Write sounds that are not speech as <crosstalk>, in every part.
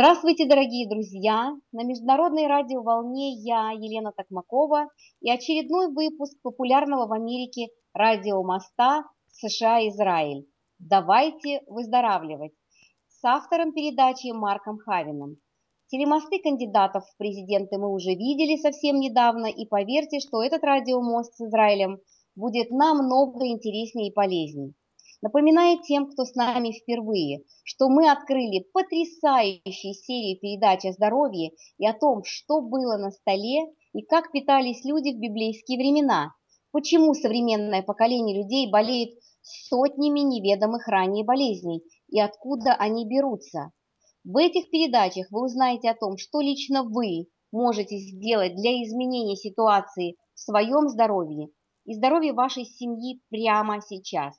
Здравствуйте, дорогие друзья! На международной радиоволне я, Елена Токмакова, и очередной выпуск популярного в Америке радиомоста США-Израиль «Давайте выздоравливать» с автором передачи Марком Хавином. Телемосты кандидатов в президенты мы уже видели совсем недавно, и поверьте, что этот радиомост с Израилем будет намного интереснее и полезнее. Напоминаю тем, кто с нами впервые, что мы открыли потрясающие серии передач о здоровье и о том, что было на столе и как питались люди в библейские времена, почему современное поколение людей болеет сотнями неведомых ранее болезней и откуда они берутся. В этих передачах вы узнаете о том, что лично вы можете сделать для изменения ситуации в своем здоровье и здоровье вашей семьи прямо сейчас.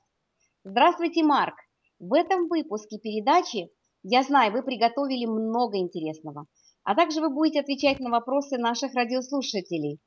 Здравствуйте, Марк! В этом выпуске передачи, я знаю, вы приготовили много интересного, а также вы будете отвечать на вопросы наших радиослушателей.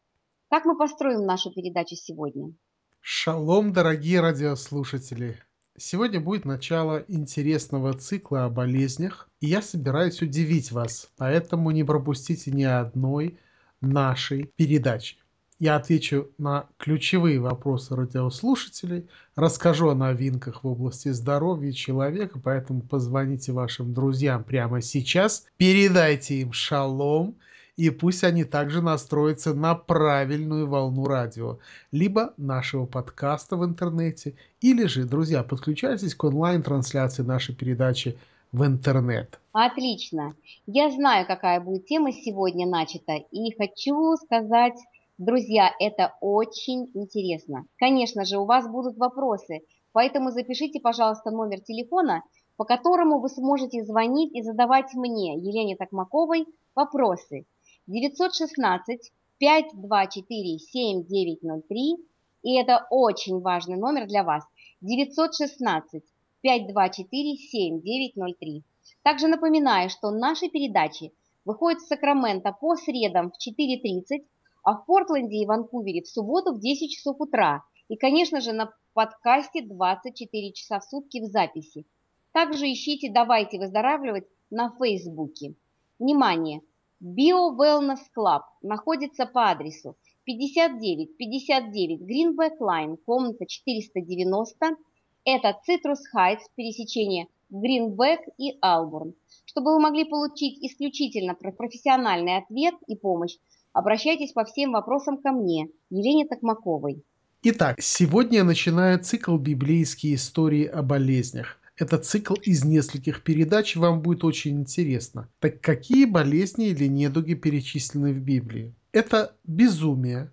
Как мы построим нашу передачу сегодня? Шалом, дорогие радиослушатели! Сегодня будет начало интересного цикла о болезнях, и я собираюсь удивить вас, поэтому не пропустите ни одной нашей передачи. Я отвечу на ключевые вопросы радиослушателей, расскажу о новинках в области здоровья человека, поэтому позвоните вашим друзьям прямо сейчас, передайте им шалом, и пусть они также настроятся на правильную волну радио, либо нашего подкаста в интернете, или же, друзья, подключайтесь к онлайн-трансляции нашей передачи в интернет. Отлично. Я знаю, какая будет тема сегодня начата, и хочу сказать Друзья, это очень интересно. Конечно же, у вас будут вопросы, поэтому запишите, пожалуйста, номер телефона, по которому вы сможете звонить и задавать мне, Елене Токмаковой, вопросы. 916 524 7903, и это очень важный номер для вас. 916 524 7903. Также напоминаю, что наши передачи выходят в Сакраменто по средам в 4.30, а в Портленде и Ванкувере в субботу в 10 часов утра. И, конечно же, на подкасте 24 часа в сутки в записи. Также ищите «Давайте выздоравливать» на Фейсбуке. Внимание! Bio Wellness Club находится по адресу 5959 Greenback Line, комната 490. Это Citrus Heights, пересечение Greenback и Албурн. Чтобы вы могли получить исключительно профессиональный ответ и помощь, Обращайтесь по всем вопросам ко мне, Елене Токмаковой. Итак, сегодня я начинаю цикл «Библейские истории о болезнях». Это цикл из нескольких передач, вам будет очень интересно. Так какие болезни или недуги перечислены в Библии? Это безумие,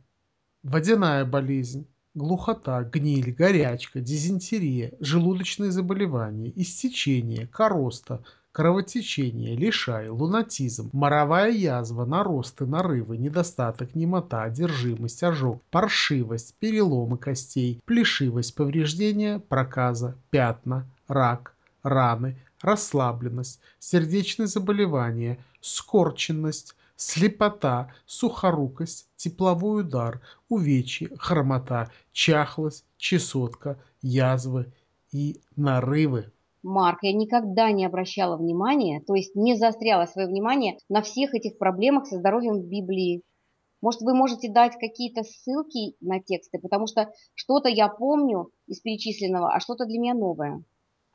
водяная болезнь, глухота, гниль, горячка, дизентерия, желудочные заболевания, истечение, короста – кровотечение, лишай, лунатизм, моровая язва, наросты, нарывы, недостаток, немота, одержимость, ожог, паршивость, переломы костей, плешивость, повреждения, проказа, пятна, рак, раны, расслабленность, сердечные заболевания, скорченность, слепота, сухорукость, тепловой удар, увечье, хромота, чахлость, чесотка, язвы и нарывы. Марк, я никогда не обращала внимания, то есть не заостряла свое внимание на всех этих проблемах со здоровьем в Библии. Может, вы можете дать какие-то ссылки на тексты, потому что что-то я помню из перечисленного, а что-то для меня новое.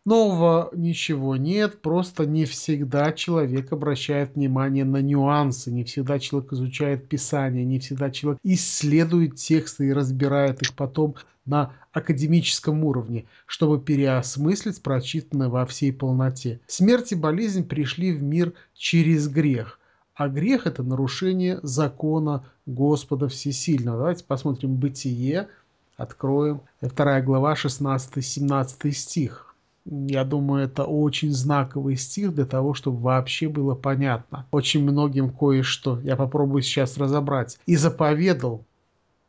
Нового ничего нет, просто не всегда человек обращает внимание на нюансы, не всегда человек изучает Писание, не всегда человек исследует тексты и разбирает их потом на академическом уровне, чтобы переосмыслить прочитанное во всей полноте. Смерть и болезнь пришли в мир через грех, а грех – это нарушение закона Господа Всесильного. Давайте посмотрим Бытие, откроем. Вторая глава, 16-17 стих. Я думаю, это очень знаковый стих для того, чтобы вообще было понятно. Очень многим кое-что. Я попробую сейчас разобрать. «И заповедал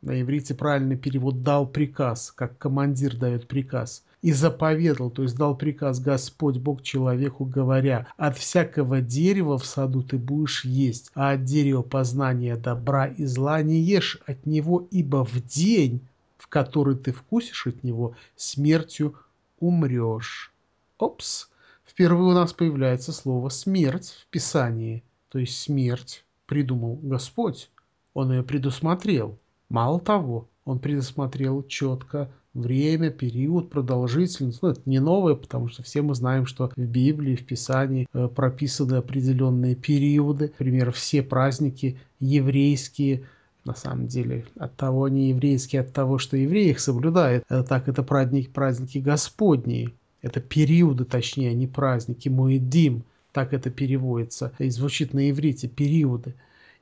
на иврите правильный перевод «дал приказ», как командир дает приказ. «И заповедал», то есть дал приказ Господь Бог человеку, говоря, «От всякого дерева в саду ты будешь есть, а от дерева познания добра и зла не ешь от него, ибо в день, в который ты вкусишь от него, смертью умрешь». Опс! Впервые у нас появляется слово «смерть» в Писании. То есть смерть придумал Господь, Он ее предусмотрел. Мало того, Он предусмотрел четко время, период, продолжительность. Ну, это не новое, потому что все мы знаем, что в Библии, в Писании э, прописаны определенные периоды. Например, все праздники еврейские, на самом деле, от того не еврейские, от того, что евреи их соблюдают. Э, так это праздники, праздники Господние. Это периоды, точнее, а не праздники. Муэдим, так это переводится. И звучит на иврите периоды.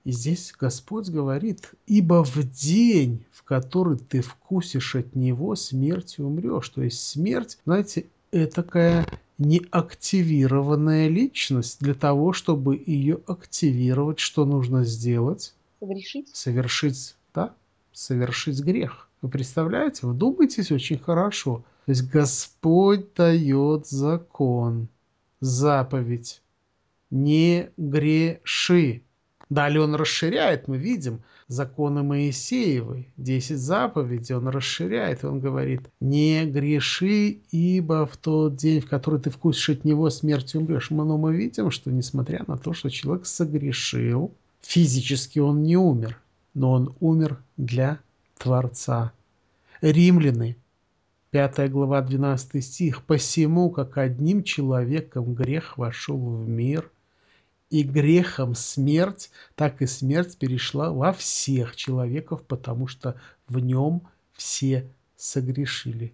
И здесь Господь говорит, ибо в день, в который ты вкусишь от него, смертью умрешь. То есть смерть, знаете, это такая неактивированная личность. Для того, чтобы ее активировать, что нужно сделать? Совершить. Совершить, да, совершить грех. Вы представляете? Вдумайтесь очень хорошо. То есть Господь дает закон, заповедь. Не греши. Далее он расширяет, мы видим, законы Моисеевы, 10 заповедей, он расширяет, он говорит, не греши, ибо в тот день, в который ты вкусишь от него, смертью умрешь. Но мы видим, что несмотря на то, что человек согрешил, физически он не умер, но он умер для Творца. Римляне, 5 глава, 12 стих. «Посему, как одним человеком грех вошел в мир, и грехом смерть, так и смерть перешла во всех человеков, потому что в нем все согрешили.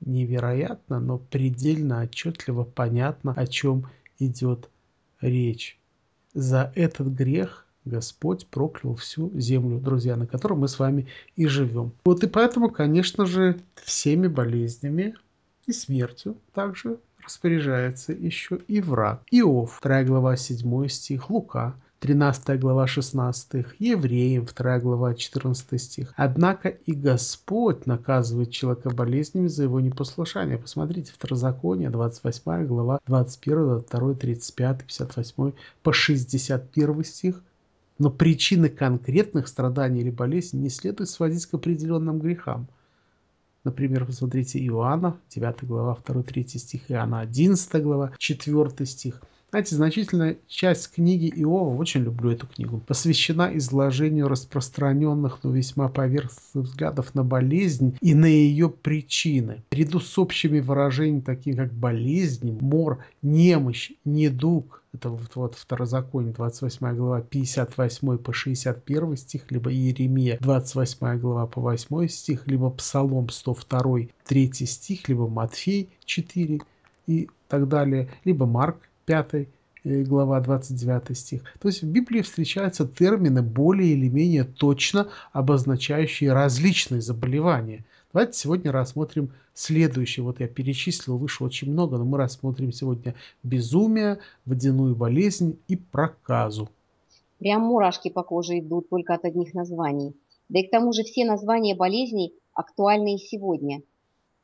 Невероятно, но предельно отчетливо понятно, о чем идет речь. За этот грех Господь проклял всю землю, друзья, на которой мы с вами и живем. Вот и поэтому, конечно же, всеми болезнями и смертью также распоряжается еще и враг. Иов, 2 глава 7 стих, Лука, 13 глава 16, Евреям, 2 глава 14 стих. Однако и Господь наказывает человека болезнями за его непослушание. Посмотрите, Второзаконие, 28 глава, 21, 22, 35, 58 по 61 стих. Но причины конкретных страданий или болезней не следует сводить к определенным грехам – Например, посмотрите Иоанна, 9 глава, 2-3 стих, Иоанна 11 глава, 4 стих. Знаете, значительная часть книги Иова, очень люблю эту книгу, посвящена изложению распространенных, но весьма поверхностных взглядов на болезнь и на ее причины. Ряду с общими выражениями, такими как болезнь, мор, немощь, недуг, это вот, вот Второзаконие, 28 глава, 58 по 61 стих, либо Иеремия, 28 глава по 8 стих, либо Псалом 102, 3 стих, либо Матфей 4 и так далее, либо Марк 5 э, глава 29 стих. То есть в Библии встречаются термины более или менее точно обозначающие различные заболевания. Давайте сегодня рассмотрим следующее. Вот я перечислил, выше очень много, но мы рассмотрим сегодня безумие, водяную болезнь и проказу. Прям мурашки по коже идут только от одних названий. Да и к тому же все названия болезней актуальны и сегодня –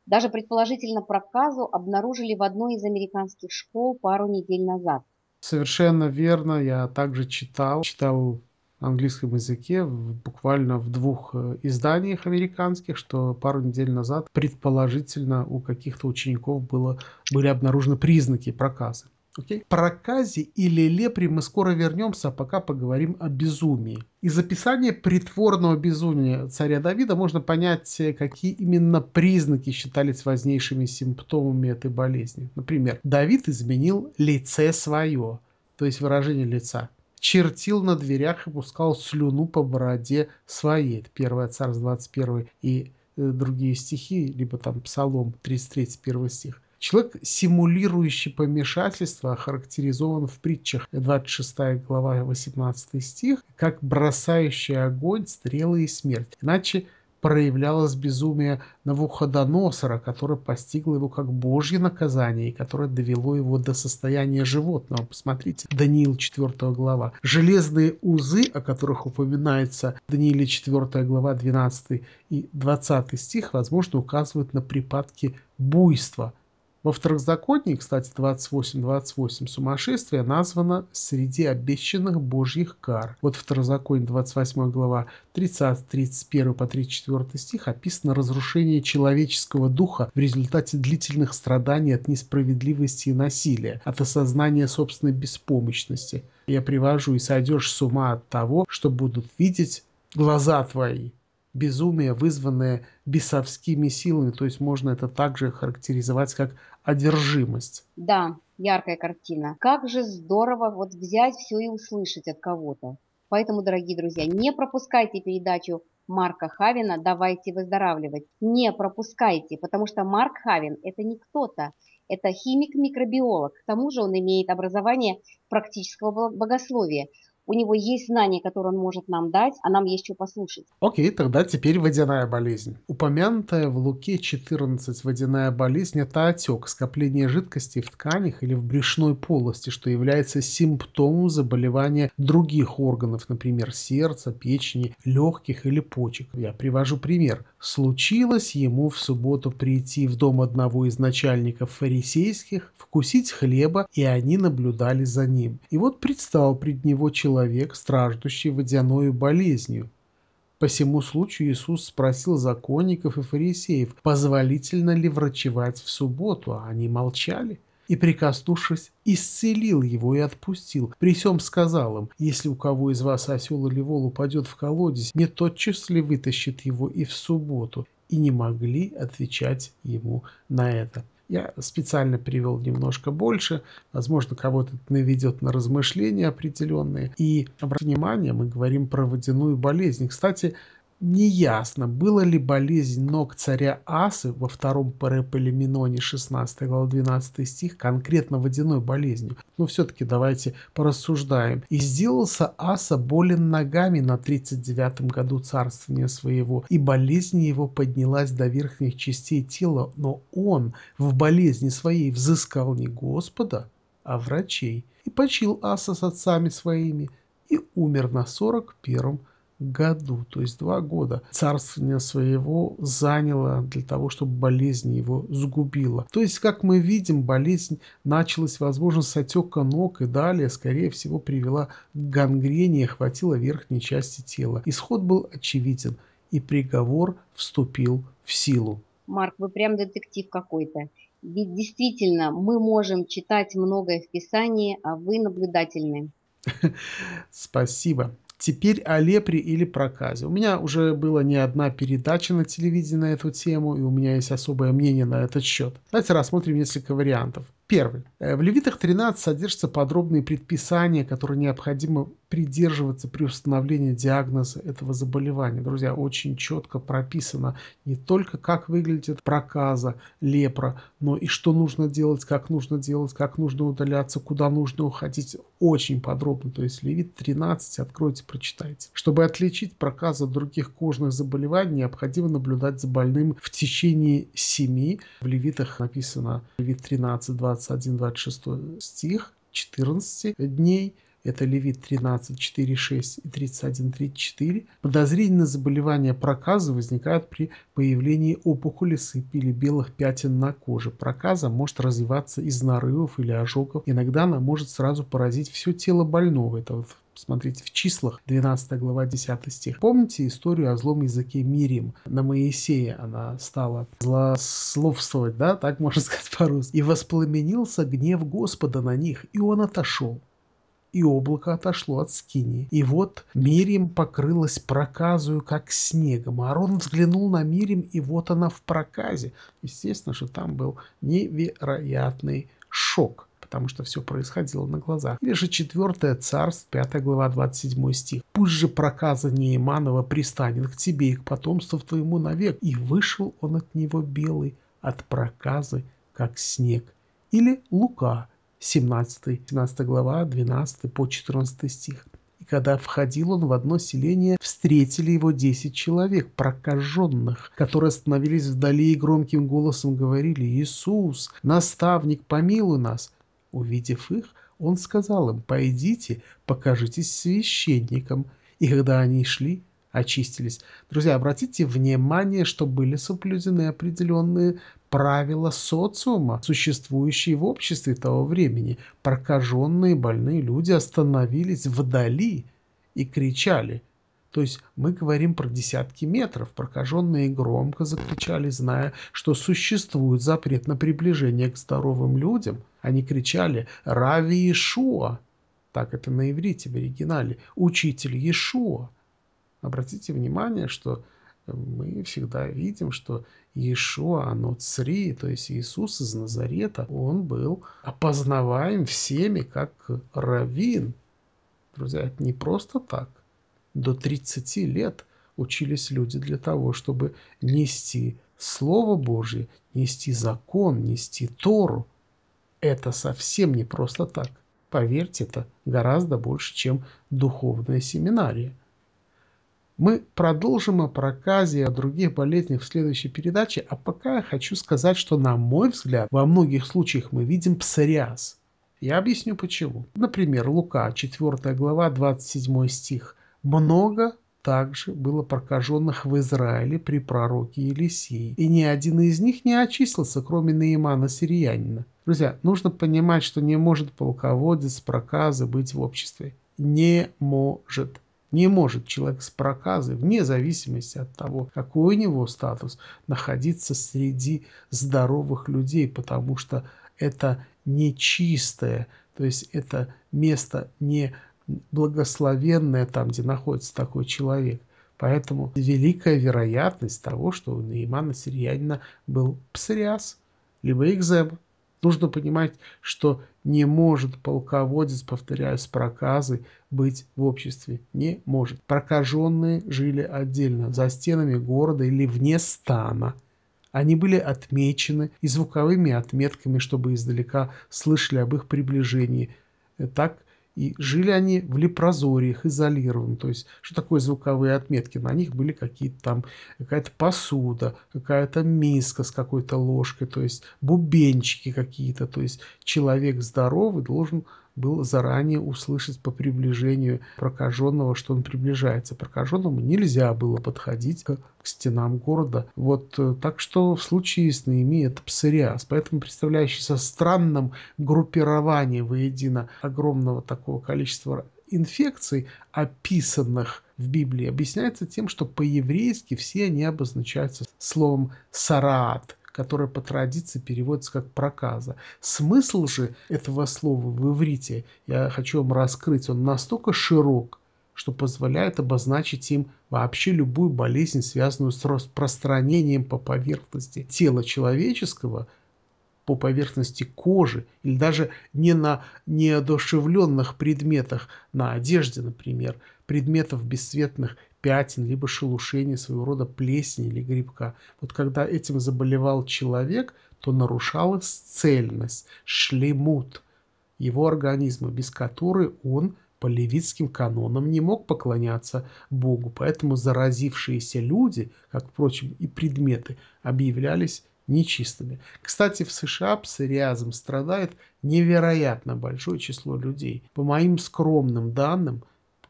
даже предположительно проказу обнаружили в одной из американских школ пару недель назад. Совершенно верно. Я также читал, читал на английском языке буквально в двух э, изданиях американских, что пару недель назад предположительно у каких-то учеников было, были обнаружены признаки проказа. Okay? Проказе или лепре мы скоро вернемся, а пока поговорим о безумии. Из описания притворного безумия царя Давида можно понять, какие именно признаки считались важнейшими симптомами этой болезни. Например, Давид изменил лице свое, то есть выражение лица чертил на дверях и пускал слюну по бороде своей. Это 1 Царств 21 и э, другие стихи, либо там Псалом 33, 1 стих. Человек, симулирующий помешательство, охарактеризован в притчах 26 глава 18 стих, как бросающий огонь, стрелы и смерть. Иначе проявлялось безумие Навуходоносора, которое постигло его как божье наказание и которое довело его до состояния животного. Посмотрите, Даниил 4 глава. Железные узы, о которых упоминается в Данииле 4 глава 12 и 20 стих, возможно, указывают на припадки буйства – Во второзаконии, кстати, 28-28 сумасшествие названо среди обещанных божьих кар. Вот второзаконие 28 глава 30-31 по 34 стих описано разрушение человеческого духа в результате длительных страданий от несправедливости и насилия, от осознания собственной беспомощности. Я привожу и сойдешь с ума от того, что будут видеть глаза твои безумие, вызванное бесовскими силами, то есть можно это также характеризовать как одержимость. Да, яркая картина. Как же здорово вот взять все и услышать от кого-то. Поэтому, дорогие друзья, не пропускайте передачу Марка Хавина «Давайте выздоравливать». Не пропускайте, потому что Марк Хавин – это не кто-то, это химик-микробиолог. К тому же он имеет образование практического богословия. У него есть знания, которые он может нам дать, а нам есть что послушать. Окей, тогда теперь водяная болезнь. Упомянутая в Луке 14 водяная болезнь – это отек, скопление жидкости в тканях или в брюшной полости, что является симптомом заболевания других органов, например, сердца, печени, легких или почек. Я привожу пример. Случилось ему в субботу прийти в дом одного из начальников фарисейских, вкусить хлеба, и они наблюдали за ним. И вот предстал пред него человек, человек, страждущий водяною болезнью. По всему случаю Иисус спросил законников и фарисеев, позволительно ли врачевать в субботу, а они молчали. И, прикоснувшись, исцелил его и отпустил. При всем сказал им, если у кого из вас осел или вол упадет в колодец, не тотчас ли вытащит его и в субботу? И не могли отвечать ему на это. Я специально привел немножко больше, возможно, кого-то это наведет на размышления определенные. И, обратите внимание, мы говорим про водяную болезнь. Кстати, Неясно, была ли болезнь ног царя Асы во втором Пареполиминоне 16 глава 12 стих конкретно водяной болезнью. Но все-таки давайте порассуждаем. «И сделался Аса болен ногами на 39 году царствования своего, и болезнь его поднялась до верхних частей тела, но он в болезни своей взыскал не Господа, а врачей, и почил Аса с отцами своими, и умер на 41 году, то есть два года, царствование своего заняло для того, чтобы болезнь его сгубила. То есть, как мы видим, болезнь началась, возможно, с отека ног и далее, скорее всего, привела к гангрене и охватила верхней части тела. Исход был очевиден, и приговор вступил в силу. Марк, вы прям детектив какой-то. Ведь действительно мы можем читать многое в Писании, а вы наблюдательны. <laughs> Спасибо. Теперь о лепре или проказе. У меня уже была не одна передача на телевидении на эту тему, и у меня есть особое мнение на этот счет. Давайте рассмотрим несколько вариантов. Первый. Э, в Левитах 13 содержатся подробные предписания, которые необходимо придерживаться при установлении диагноза этого заболевания. Друзья, очень четко прописано не только как выглядит проказа, лепра, но и что нужно делать, как нужно делать, как нужно удаляться, куда нужно уходить. Очень подробно. То есть Левит 13, откройте, прочитайте. Чтобы отличить проказу от других кожных заболеваний, необходимо наблюдать за больным в течение 7. В Левитах написано Левит 13, 20 21-26 стих, 14 дней, это Левит 13, 4, 6 и 31, 34. Подозрения на заболевание проказа возникают при появлении опухоли, сыпи или белых пятен на коже. Проказа может развиваться из нарывов или ожогов. Иногда она может сразу поразить все тело больного. Это вот Смотрите, в числах 12 глава 10 стих. Помните историю о злом языке Мирим? На Моисея она стала злословствовать, да, так можно сказать <laughs> по-русски. «И воспламенился гнев Господа на них, и он отошел» и облако отошло от скини. И вот Мирим покрылась проказою, как снегом. Аарон взглянул на Мирим, и вот она в проказе. Естественно, что там был невероятный шок потому что все происходило на глазах. Или же 4 царств, 5 глава, 27 стих. «Пусть же проказа Неиманова пристанет к тебе и к потомству твоему навек, и вышел он от него белый, от проказы, как снег». Или Лука, 17, 17 глава, 12 по 14 стих. И когда входил он в одно селение, встретили его десять человек, прокаженных, которые остановились вдали и громким голосом говорили «Иисус, наставник, помилуй нас!» Увидев их, он сказал им, «Пойдите, покажитесь священникам». И когда они шли, очистились. Друзья, обратите внимание, что были соблюдены определенные правила социума, существующие в обществе того времени. Прокаженные больные люди остановились вдали и кричали. То есть мы говорим про десятки метров. Прокаженные громко закричали, зная, что существует запрет на приближение к здоровым людям. Они кричали «Рави Ишуа!» Так это на иврите в оригинале. «Учитель Иешуа!» Обратите внимание, что мы всегда видим, что Иешуа, оно цри, то есть Иисус из Назарета, он был опознаваем всеми как раввин. Друзья, это не просто так. До 30 лет учились люди для того, чтобы нести Слово Божье, нести закон, нести Тору. Это совсем не просто так. Поверьте, это гораздо больше, чем духовная семинария. Мы продолжим о проказе и о других болезнях в следующей передаче, а пока я хочу сказать, что, на мой взгляд, во многих случаях мы видим псориаз. Я объясню почему. Например, Лука, 4 глава, 27 стих. «Много также было прокаженных в Израиле при пророке Елисии, и ни один из них не очистился, кроме Наимана Сириянина». Друзья, нужно понимать, что не может полководец проказы быть в обществе. Не может. Не может человек с проказой, вне зависимости от того, какой у него статус, находиться среди здоровых людей, потому что это нечистое, то есть это место не благословенное там, где находится такой человек. Поэтому великая вероятность того, что у Наимана Сириянина был псориаз, либо экзема. Нужно понимать, что не может полководец, повторяю, с проказой быть в обществе. Не может. Прокаженные жили отдельно, за стенами города или вне стана. Они были отмечены и звуковыми отметками, чтобы издалека слышали об их приближении. Так и жили они в лепрозориях, изолированно. То есть, что такое звуковые отметки? На них были какие-то там, какая-то посуда, какая-то миска с какой-то ложкой, то есть бубенчики какие-то. То есть, человек здоровый должен был заранее услышать по приближению прокаженного, что он приближается. Прокаженному нельзя было подходить к, стенам города. Вот э, так что в случае с Наими это псориаз. Поэтому представляющийся странным группирование воедино огромного такого количества инфекций, описанных в Библии, объясняется тем, что по-еврейски все они обозначаются словом «сараат», которое по традиции переводится как проказа. Смысл же этого слова в иврите, я хочу вам раскрыть, он настолько широк, что позволяет обозначить им вообще любую болезнь, связанную с распространением по поверхности тела человеческого, по поверхности кожи или даже не на неодушевленных предметах, на одежде, например, предметов бесцветных пятен, либо шелушения, своего рода плесени или грибка. Вот когда этим заболевал человек, то нарушалась цельность, шлемут его организма, без которой он по левитским канонам не мог поклоняться Богу. Поэтому заразившиеся люди, как, впрочем, и предметы, объявлялись нечистыми. Кстати, в США псориазом страдает невероятно большое число людей. По моим скромным данным,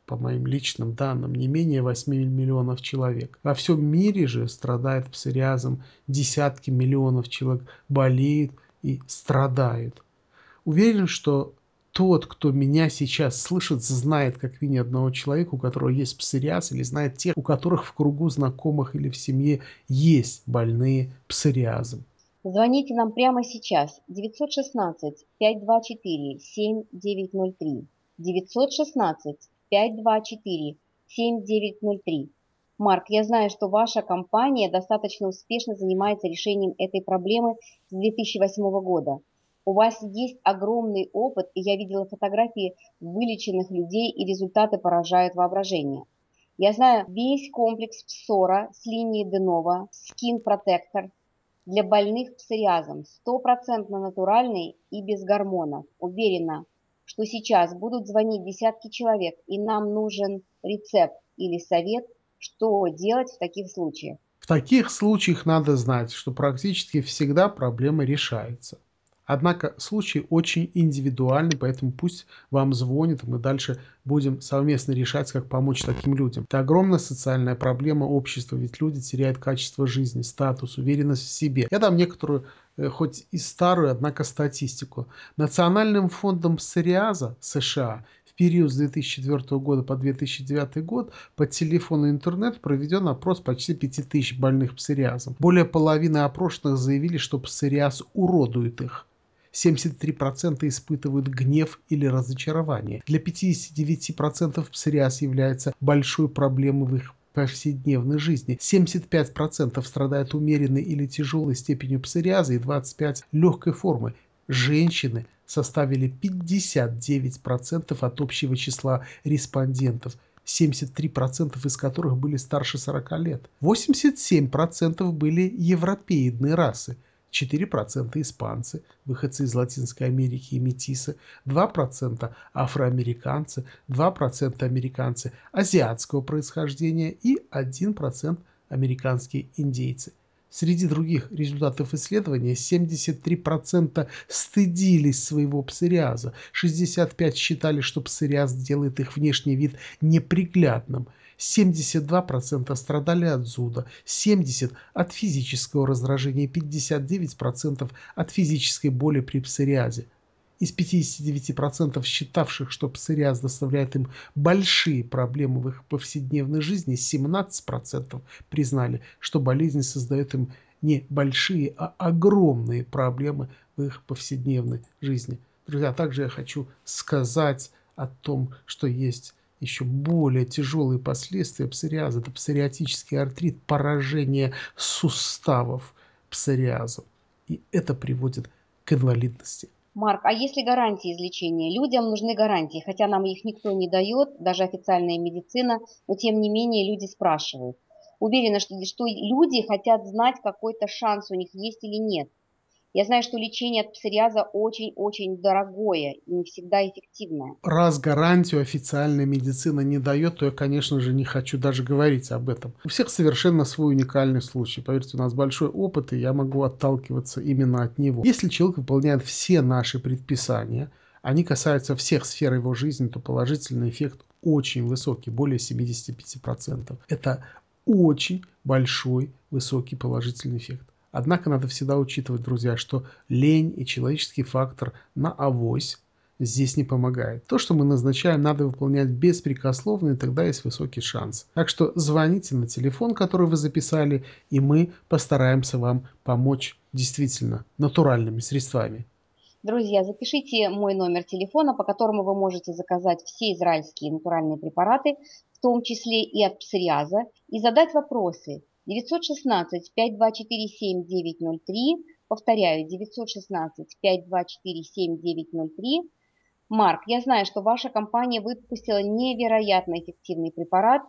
по моим личным данным, не менее 8 миллионов человек. Во всем мире же страдает псориазом десятки миллионов человек, болеют и страдают. Уверен, что тот, кто меня сейчас слышит, знает как минимум одного человека, у которого есть псориаз, или знает тех, у которых в кругу знакомых или в семье есть больные псориазом. Звоните нам прямо сейчас. 916 524 7903. 916 524-7903. Марк, я знаю, что ваша компания достаточно успешно занимается решением этой проблемы с 2008 года. У вас есть огромный опыт, и я видела фотографии вылеченных людей, и результаты поражают воображение. Я знаю весь комплекс псора с линией Денова, Skin Protector для больных псориазом, стопроцентно натуральный и без гормонов. Уверена, что сейчас будут звонить десятки человек, и нам нужен рецепт или совет, что делать в таких случаях. В таких случаях надо знать, что практически всегда проблема решается. Однако случай очень индивидуальный, поэтому пусть вам звонит, мы дальше будем совместно решать, как помочь таким людям. Это огромная социальная проблема общества, ведь люди теряют качество жизни, статус, уверенность в себе. Я дам некоторую э, хоть и старую, однако статистику. Национальным фондом псориаза США в период с 2004 года по 2009 год по телефону и интернет проведен опрос почти 5000 больных псориазом. Более половины опрошенных заявили, что псориаз уродует их. 73% испытывают гнев или разочарование. Для 59% псориаз является большой проблемой в их повседневной жизни. 75% страдают умеренной или тяжелой степенью псориаза и 25% легкой формы. Женщины составили 59% от общего числа респондентов. 73% из которых были старше 40 лет. 87% были европеидной расы. 4% испанцы, выходцы из Латинской Америки и метисы, 2% афроамериканцы, 2% американцы азиатского происхождения и 1% американские индейцы. Среди других результатов исследования 73% стыдились своего псориаза, 65% считали, что псориаз делает их внешний вид неприглядным, 72% страдали от зуда, 70% от физического раздражения и 59% от физической боли при псориазе. Из 59% считавших, что псориаз доставляет им большие проблемы в их повседневной жизни, 17% признали, что болезнь создает им не большие, а огромные проблемы в их повседневной жизни. Друзья, также я хочу сказать о том, что есть еще более тяжелые последствия псориаза. Это псориатический артрит, поражение суставов псориазом. И это приводит к инвалидности. Марк, а есть ли гарантии излечения? Людям нужны гарантии, хотя нам их никто не дает, даже официальная медицина, но тем не менее люди спрашивают. Уверена, что, что люди хотят знать, какой-то шанс у них есть или нет. Я знаю, что лечение от псориаза очень-очень дорогое и не всегда эффективное. Раз гарантию официальная медицина не дает, то я, конечно же, не хочу даже говорить об этом. У всех совершенно свой уникальный случай. Поверьте, у нас большой опыт, и я могу отталкиваться именно от него. Если человек выполняет все наши предписания, они касаются всех сфер его жизни, то положительный эффект очень высокий, более 75%. Это очень большой, высокий положительный эффект. Однако надо всегда учитывать, друзья, что лень и человеческий фактор на авось здесь не помогает. То, что мы назначаем, надо выполнять беспрекословно, и тогда есть высокий шанс. Так что звоните на телефон, который вы записали, и мы постараемся вам помочь действительно натуральными средствами. Друзья, запишите мой номер телефона, по которому вы можете заказать все израильские натуральные препараты, в том числе и от псориаза, и задать вопросы, 916 5247 7903. Повторяю, 916 5247 7903. Марк, я знаю, что ваша компания выпустила невероятно эффективный препарат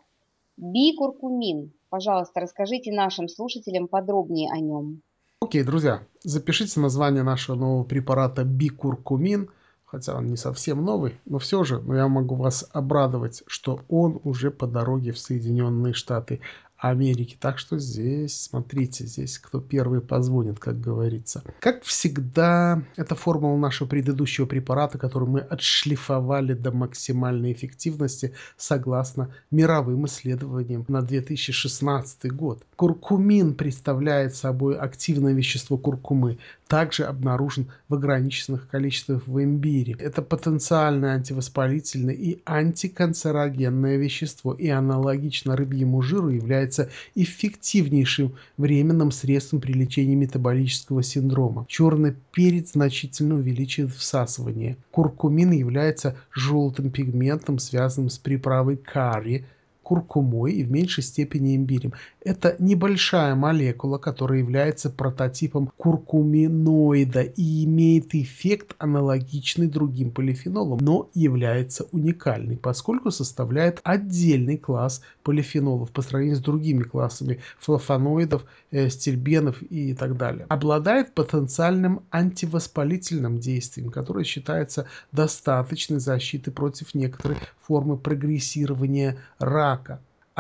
бикуркумин. Пожалуйста, расскажите нашим слушателям подробнее о нем. Окей, друзья, запишите название нашего нового препарата бикуркумин, хотя он не совсем новый, но все же, но я могу вас обрадовать, что он уже по дороге в Соединенные Штаты. Америки. Так что здесь, смотрите, здесь кто первый позвонит, как говорится. Как всегда, это формула нашего предыдущего препарата, который мы отшлифовали до максимальной эффективности согласно мировым исследованиям на 2016 год. Куркумин представляет собой активное вещество куркумы, также обнаружен в ограниченных количествах в имбире. Это потенциальное антивоспалительное и антиканцерогенное вещество и аналогично рыбьему жиру является эффективнейшим временным средством при лечении метаболического синдрома. Черный перец значительно увеличивает всасывание. Куркумин является желтым пигментом, связанным с приправой карри, куркумой и в меньшей степени имбирем. Это небольшая молекула, которая является прототипом куркуминоида и имеет эффект аналогичный другим полифенолам, но является уникальной, поскольку составляет отдельный класс полифенолов по сравнению с другими классами флавоноидов, э, стильбенов и так далее. Обладает потенциальным антивоспалительным действием, которое считается достаточной защитой против некоторых формы прогрессирования рака.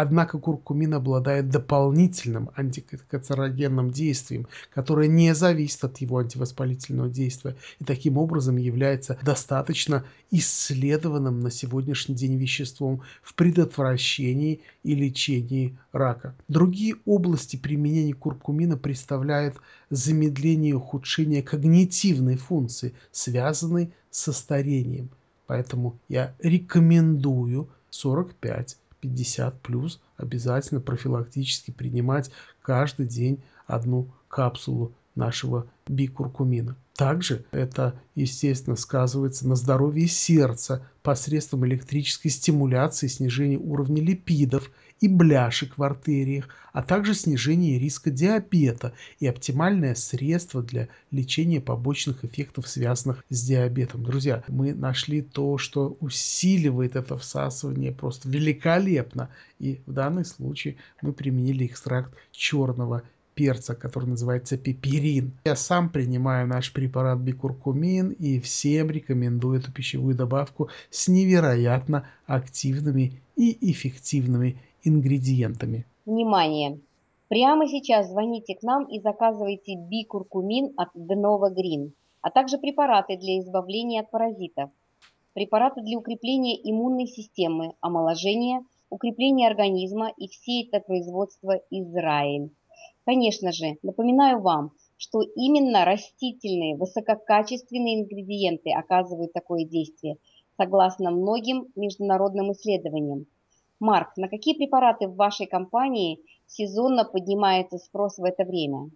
Однако куркумин обладает дополнительным антиканцерогенным действием, которое не зависит от его антивоспалительного действия и таким образом является достаточно исследованным на сегодняшний день веществом в предотвращении и лечении рака. Другие области применения куркумина представляют замедление и ухудшение когнитивной функции, связанной со старением. Поэтому я рекомендую 45 50 плюс обязательно профилактически принимать каждый день одну капсулу нашего бикуркумина. Также это, естественно, сказывается на здоровье сердца посредством электрической стимуляции, снижения уровня липидов и бляшек в артериях, а также снижение риска диабета и оптимальное средство для лечения побочных эффектов, связанных с диабетом. Друзья, мы нашли то, что усиливает это всасывание просто великолепно. И в данном случае мы применили экстракт черного перца, который называется пеперин. Я сам принимаю наш препарат бикуркумин и всем рекомендую эту пищевую добавку с невероятно активными и эффективными ингредиентами. Внимание! Прямо сейчас звоните к нам и заказывайте бикуркумин от Denova Green, а также препараты для избавления от паразитов, препараты для укрепления иммунной системы, омоложения, укрепления организма и все это производство Израиль. Конечно же, напоминаю вам, что именно растительные высококачественные ингредиенты оказывают такое действие, согласно многим международным исследованиям. Марк, на какие препараты в вашей компании сезонно поднимается спрос в это время?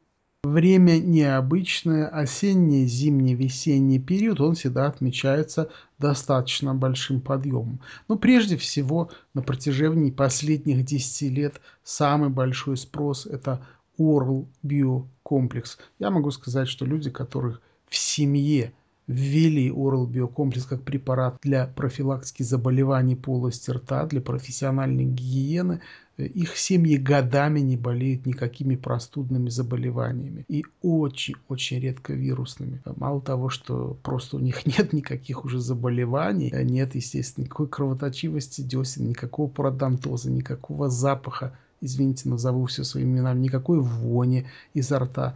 Время необычное, осенний, зимний, весенний период, он всегда отмечается достаточно большим подъемом. Но прежде всего на протяжении последних 10 лет самый большой спрос – это Oral Bio комплекс. Я могу сказать, что люди, которых в семье ввели Oral биокомплекс как препарат для профилактики заболеваний полости рта, для профессиональной гигиены, их семьи годами не болеют никакими простудными заболеваниями и очень-очень редко вирусными. Мало того, что просто у них <laughs> нет никаких уже заболеваний, нет, естественно, никакой кровоточивости десен, никакого пародонтоза, никакого запаха, извините, назову все своими именами, никакой вони изо рта.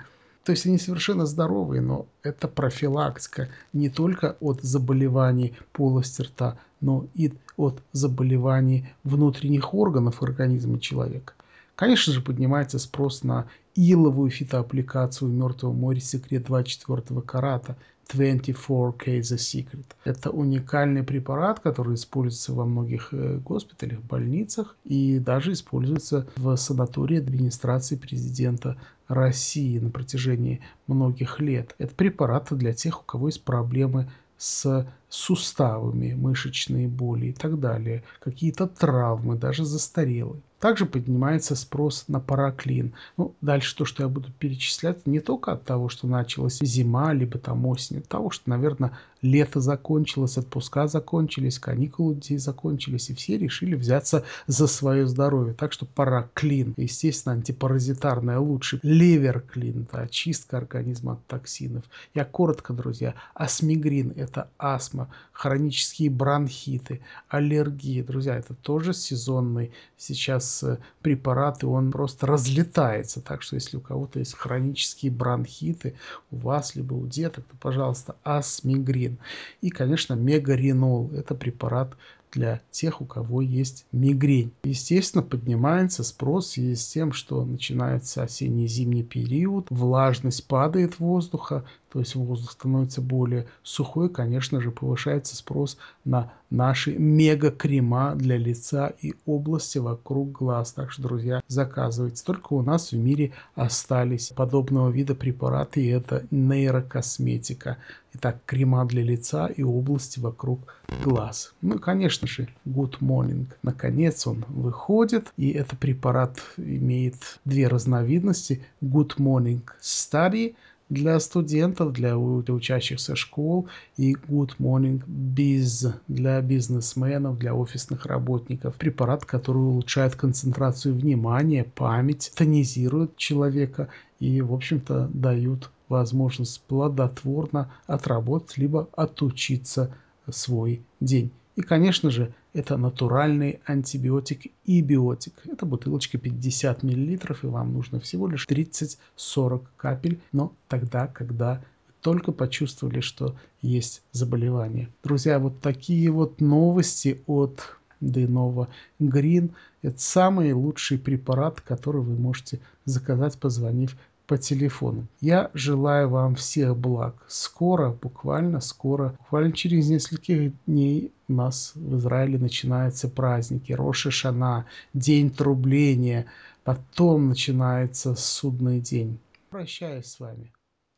То есть они совершенно здоровые, но это профилактика не только от заболеваний полости рта, но и от заболеваний внутренних органов организма человека. Конечно же, поднимается спрос на иловую фитоаппликацию в Мертвом море секрет 24 карата 24K The Secret. Это уникальный препарат, который используется во многих э, госпиталях, больницах и даже используется в санатории администрации президента России на протяжении многих лет. Это препараты для тех, у кого есть проблемы с суставами, мышечные боли и так далее, какие-то травмы, даже застарелые. Также поднимается спрос на параклин. Ну, дальше то, что я буду перечислять, не только от того, что началась зима, либо там осень, от того, что, наверное, лето закончилось, отпуска закончились, каникулы детей закончились, и все решили взяться за свое здоровье. Так что параклин, естественно, антипаразитарная лучше. Леверклин, это очистка организма от токсинов. Я коротко, друзья, асмигрин – это астма, хронические бронхиты, аллергии. Друзья, это тоже сезонный сейчас э, препараты, он просто разлетается. Так что если у кого-то есть хронические бронхиты, у вас либо у деток, то, пожалуйста, асмигрин. И, конечно, мегаринол. Это препарат для тех, у кого есть мигрень. Естественно, поднимается спрос в связи с тем, что начинается осенне-зимний период, влажность падает воздуха, то есть воздух становится более сухой, конечно же, повышается спрос на наши мега-крема для лица и области вокруг глаз. Так что, друзья, заказывайте. Только у нас в мире остались подобного вида препараты, и это нейрокосметика. Итак, крема для лица и области вокруг глаз. Ну, конечно же, Good Morning. Наконец он выходит, и этот препарат имеет две разновидности. Good Morning Study – для студентов, для учащихся школ и Good Morning Biz для бизнесменов, для офисных работников. Препарат, который улучшает концентрацию внимания, память, тонизирует человека и, в общем-то, дают возможность плодотворно отработать либо отучиться свой день. И, конечно же, Это натуральный антибиотик и биотик. Это бутылочка 50 мл, и вам нужно всего лишь 30-40 капель, но тогда, когда только почувствовали, что есть заболевание. Друзья, вот такие вот новости от Денова Green. Это самый лучший препарат, который вы можете заказать, позвонив по телефону. Я желаю вам всех благ. Скоро, буквально скоро, буквально через несколько дней у нас в Израиле начинаются праздники. Роша Шана, День Трубления. Потом начинается судный день. Прощаюсь с вами.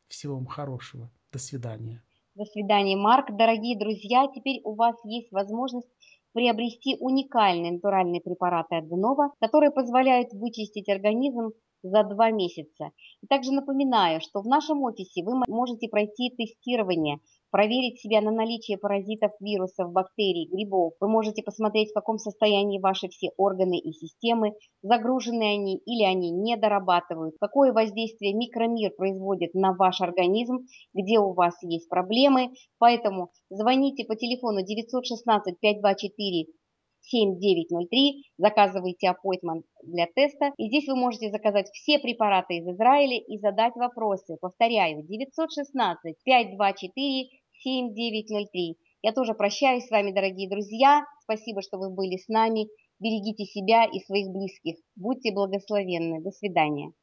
Всего вам хорошего. До свидания. До свидания, Марк. Дорогие друзья, теперь у вас есть возможность приобрести уникальные натуральные препараты от Денова, которые позволяют вычистить организм за два месяца. И также напоминаю, что в нашем офисе вы можете пройти тестирование, проверить себя на наличие паразитов, вирусов, бактерий, грибов. Вы можете посмотреть, в каком состоянии ваши все органы и системы, загружены они или они не дорабатывают, какое воздействие микромир производит на ваш организм, где у вас есть проблемы. Поэтому звоните по телефону 916 524 7903, заказывайте appointment для теста. И здесь вы можете заказать все препараты из Израиля и задать вопросы. Повторяю, 916 524 7903. Я тоже прощаюсь с вами, дорогие друзья. Спасибо, что вы были с нами. Берегите себя и своих близких. Будьте благословенны. До свидания.